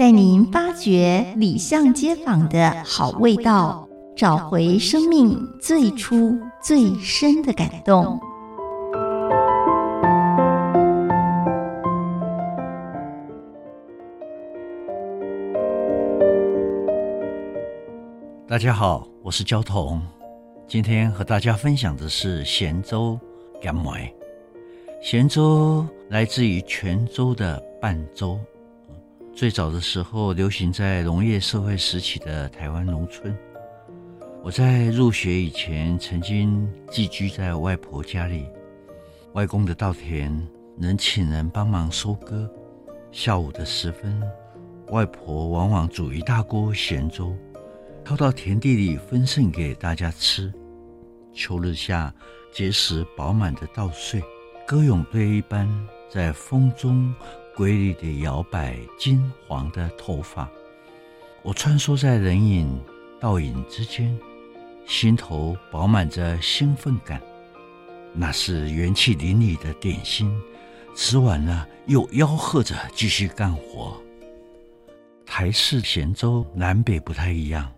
带您发掘里巷街坊的好味道，找回生命最初最深的感动。大家好，我是焦桐，今天和大家分享的是咸粥干梅。咸粥来自于泉州的拌粥，最早的时候流行在农业社会时期的台湾农村。我在入学以前，曾经寄居在外婆家里，外公的稻田能请人帮忙收割。下午的时分，外婆往往煮一大锅咸粥。掏到田地里分剩给大家吃。秋日下，结实饱满的稻穗，歌咏队一般在风中规律地摇摆金黄的头发。我穿梭在人影倒影之间，心头饱满着兴奋感。那是元气淋漓的点心，吃完了又吆喝着继续干活。台式咸粥南北不太一样。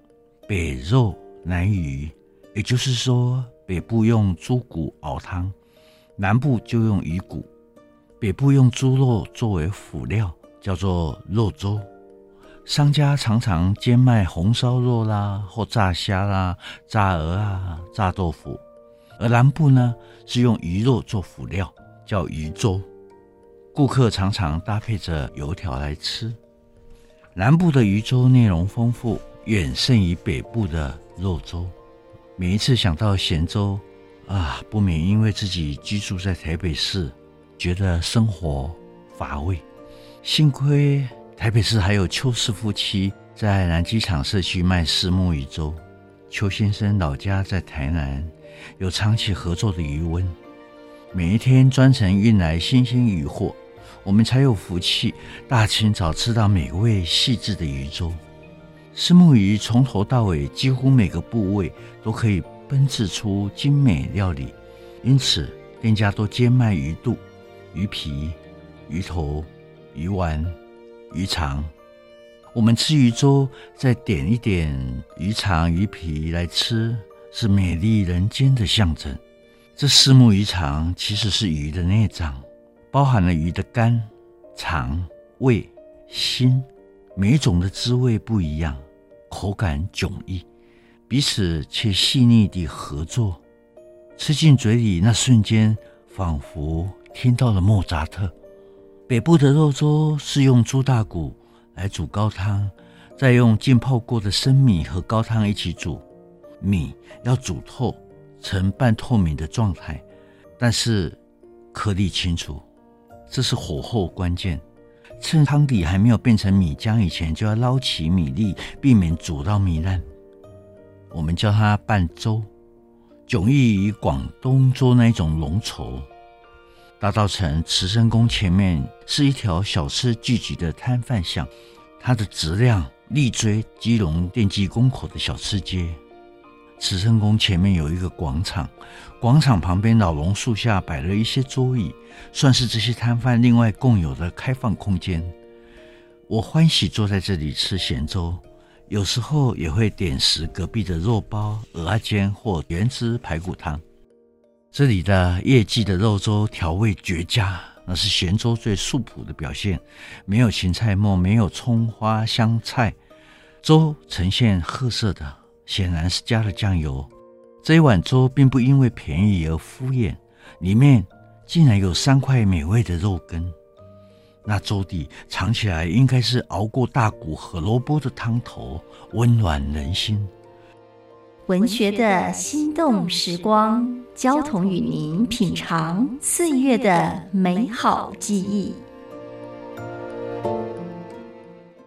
北肉南鱼，也就是说，北部用猪骨熬汤，南部就用鱼骨。北部用猪肉作为辅料，叫做肉粥。商家常常兼卖红烧肉啦，或炸虾啦、炸鹅啊、炸豆腐。而南部呢，是用鱼肉做辅料，叫鱼粥。顾客常常搭配着油条来吃。南部的鱼粥内容丰富。远胜于北部的肉粥。每一次想到咸粥，啊，不免因为自己居住在台北市，觉得生活乏味。幸亏台北市还有邱氏夫妻在南机场社区卖虱目鱼粥。邱先生老家在台南，有长期合作的渔塭，每一天专程运来新鲜鱼货，我们才有福气大清早吃到美味细致的鱼粥。虱目鱼从头到尾几乎每个部位都可以烹制出精美料理，因此店家都兼卖鱼肚、鱼皮、鱼头、鱼丸、鱼肠。我们吃鱼粥，再点一点鱼肠、鱼皮来吃，是美丽人间的象征。这四目鱼肠其实是鱼的内脏，包含了鱼的肝、肠、胃、心。每一种的滋味不一样，口感迥异，彼此却细腻地合作，吃进嘴里那瞬间，仿佛听到了莫扎特。北部的肉粥是用猪大骨来煮高汤，再用浸泡过的生米和高汤一起煮，米要煮透呈半透明的状态，但是颗粒清楚，这是火候关键。趁汤底还没有变成米浆以前，就要捞起米粒，避免煮到糜烂。我们叫它拌粥，迥异于广东粥那一种浓稠。大稻埕慈生宫前面是一条小吃聚集的摊贩巷，它的质量力追基隆电机公口的小吃街。慈生宫前面有一个广场，广场旁边老榕树下摆了一些桌椅，算是这些摊贩另外共有的开放空间。我欢喜坐在这里吃咸粥，有时候也会点食隔壁的肉包、蚵仔煎或原汁排骨汤。这里的叶记的肉粥调味绝佳，那是咸粥最素朴的表现，没有芹菜末，没有葱花香菜，粥呈现褐色的。显然是加了酱油。这一碗粥并不因为便宜而敷衍，里面竟然有三块美味的肉羹。那粥底尝起来应该是熬过大骨和萝卜的汤头，温暖人心。文学的心动时光，焦桐与您品尝岁月的美好记忆。